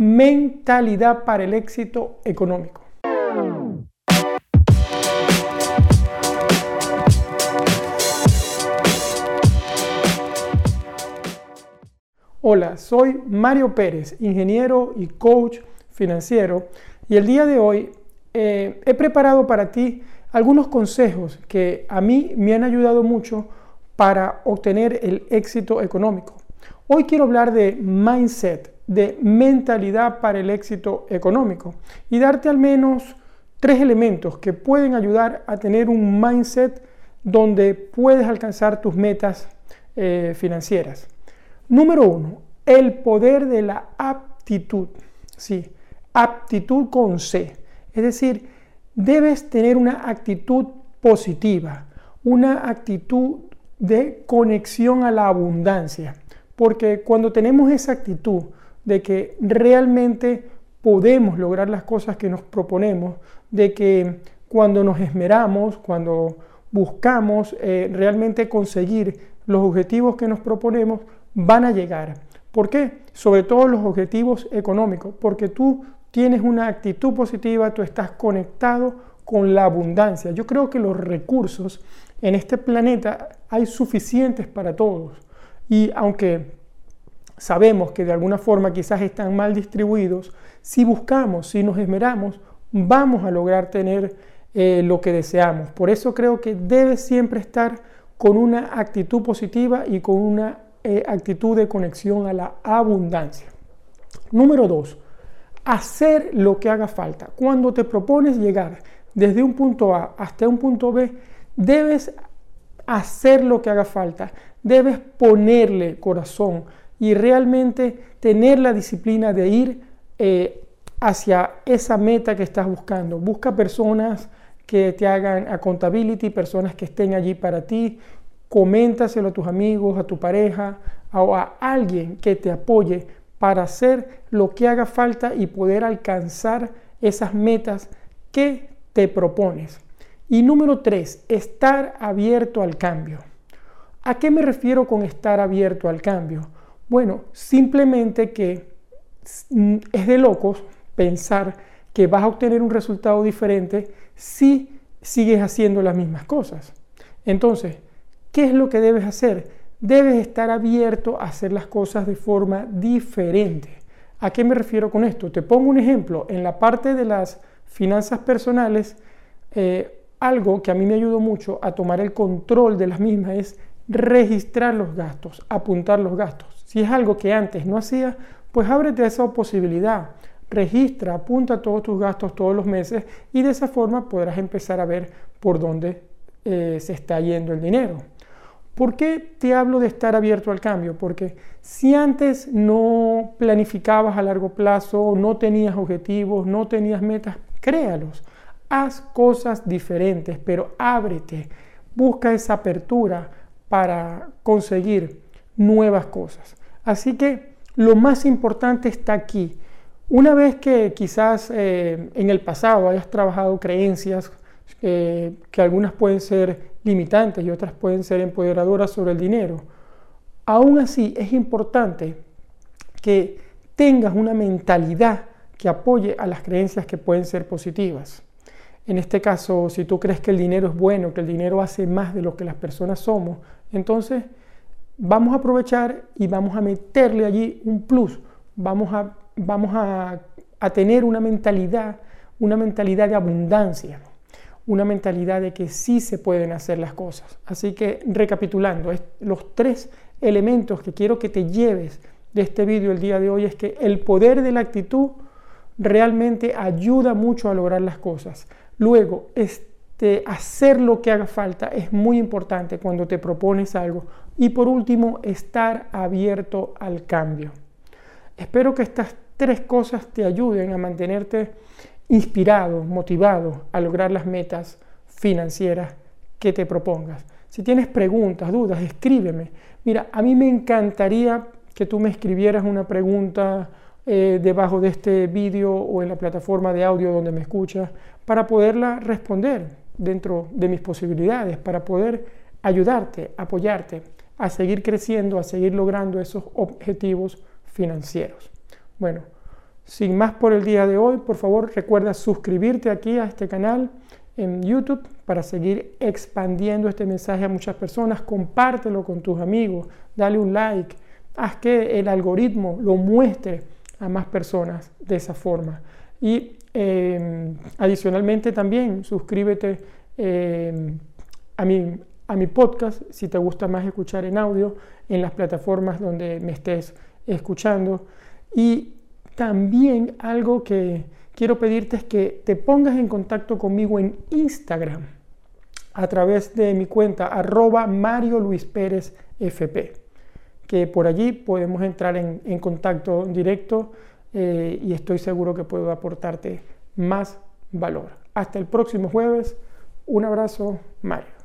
mentalidad para el éxito económico. Hola, soy Mario Pérez, ingeniero y coach financiero, y el día de hoy eh, he preparado para ti algunos consejos que a mí me han ayudado mucho para obtener el éxito económico. Hoy quiero hablar de mindset, de mentalidad para el éxito económico y darte al menos tres elementos que pueden ayudar a tener un mindset donde puedes alcanzar tus metas eh, financieras. Número uno, el poder de la aptitud. Sí, aptitud con C. Es decir, debes tener una actitud positiva, una actitud de conexión a la abundancia. Porque cuando tenemos esa actitud de que realmente podemos lograr las cosas que nos proponemos, de que cuando nos esmeramos, cuando buscamos eh, realmente conseguir los objetivos que nos proponemos, van a llegar. ¿Por qué? Sobre todo los objetivos económicos, porque tú tienes una actitud positiva, tú estás conectado con la abundancia. Yo creo que los recursos en este planeta hay suficientes para todos. Y aunque sabemos que de alguna forma quizás están mal distribuidos, si buscamos, si nos esmeramos, vamos a lograr tener eh, lo que deseamos. Por eso creo que debes siempre estar con una actitud positiva y con una eh, actitud de conexión a la abundancia. Número dos, hacer lo que haga falta. Cuando te propones llegar desde un punto A hasta un punto B, debes hacer lo que haga falta, debes ponerle corazón y realmente tener la disciplina de ir eh, hacia esa meta que estás buscando. Busca personas que te hagan accountability, personas que estén allí para ti, coméntaselo a tus amigos, a tu pareja o a alguien que te apoye para hacer lo que haga falta y poder alcanzar esas metas que te propones. Y número tres, estar abierto al cambio. ¿A qué me refiero con estar abierto al cambio? Bueno, simplemente que es de locos pensar que vas a obtener un resultado diferente si sigues haciendo las mismas cosas. Entonces, ¿Qué es lo que debes hacer? Debes estar abierto a hacer las cosas de forma diferente. ¿A qué me refiero con esto? Te pongo un ejemplo. En la parte de las finanzas personales, eh, algo que a mí me ayudó mucho a tomar el control de las mismas es registrar los gastos, apuntar los gastos. Si es algo que antes no hacía, pues ábrete a esa posibilidad. Registra, apunta todos tus gastos todos los meses y de esa forma podrás empezar a ver por dónde eh, se está yendo el dinero. ¿Por qué te hablo de estar abierto al cambio? Porque si antes no planificabas a largo plazo, no tenías objetivos, no tenías metas, créalos. Haz cosas diferentes, pero ábrete. Busca esa apertura para conseguir nuevas cosas. Así que lo más importante está aquí. Una vez que quizás eh, en el pasado hayas trabajado creencias, eh, que algunas pueden ser limitantes y otras pueden ser empoderadoras sobre el dinero. Aún así, es importante que tengas una mentalidad que apoye a las creencias que pueden ser positivas. En este caso, si tú crees que el dinero es bueno, que el dinero hace más de lo que las personas somos, entonces vamos a aprovechar y vamos a meterle allí un plus. Vamos a, vamos a, tener una mentalidad, una mentalidad de abundancia una mentalidad de que sí se pueden hacer las cosas. Así que recapitulando, los tres elementos que quiero que te lleves de este vídeo el día de hoy es que el poder de la actitud realmente ayuda mucho a lograr las cosas. Luego, este, hacer lo que haga falta es muy importante cuando te propones algo. Y por último, estar abierto al cambio. Espero que estas tres cosas te ayuden a mantenerte inspirado, motivado a lograr las metas financieras que te propongas. Si tienes preguntas, dudas, escríbeme. Mira, a mí me encantaría que tú me escribieras una pregunta eh, debajo de este vídeo o en la plataforma de audio donde me escuchas para poderla responder dentro de mis posibilidades, para poder ayudarte, apoyarte a seguir creciendo, a seguir logrando esos objetivos financieros. Bueno, Sin más por el día de hoy, por favor recuerda suscribirte aquí a este canal en YouTube para seguir expandiendo este mensaje a muchas personas. Compártelo con tus amigos, dale un like, haz que el algoritmo lo muestre a más personas de esa forma. Y em, adicionalmente también suscríbete em, a, mi, a mi podcast si te gusta más escuchar en audio en las plataformas donde me estés escuchando. Y también algo que quiero pedirte es que te pongas en contacto conmigo en Instagram a través de mi cuenta arroba Mario Luis Pérez FP, que por allí podemos entrar en, en contacto directo eh, y estoy seguro que puedo aportarte más valor. Hasta el próximo jueves. Un abrazo, Mario.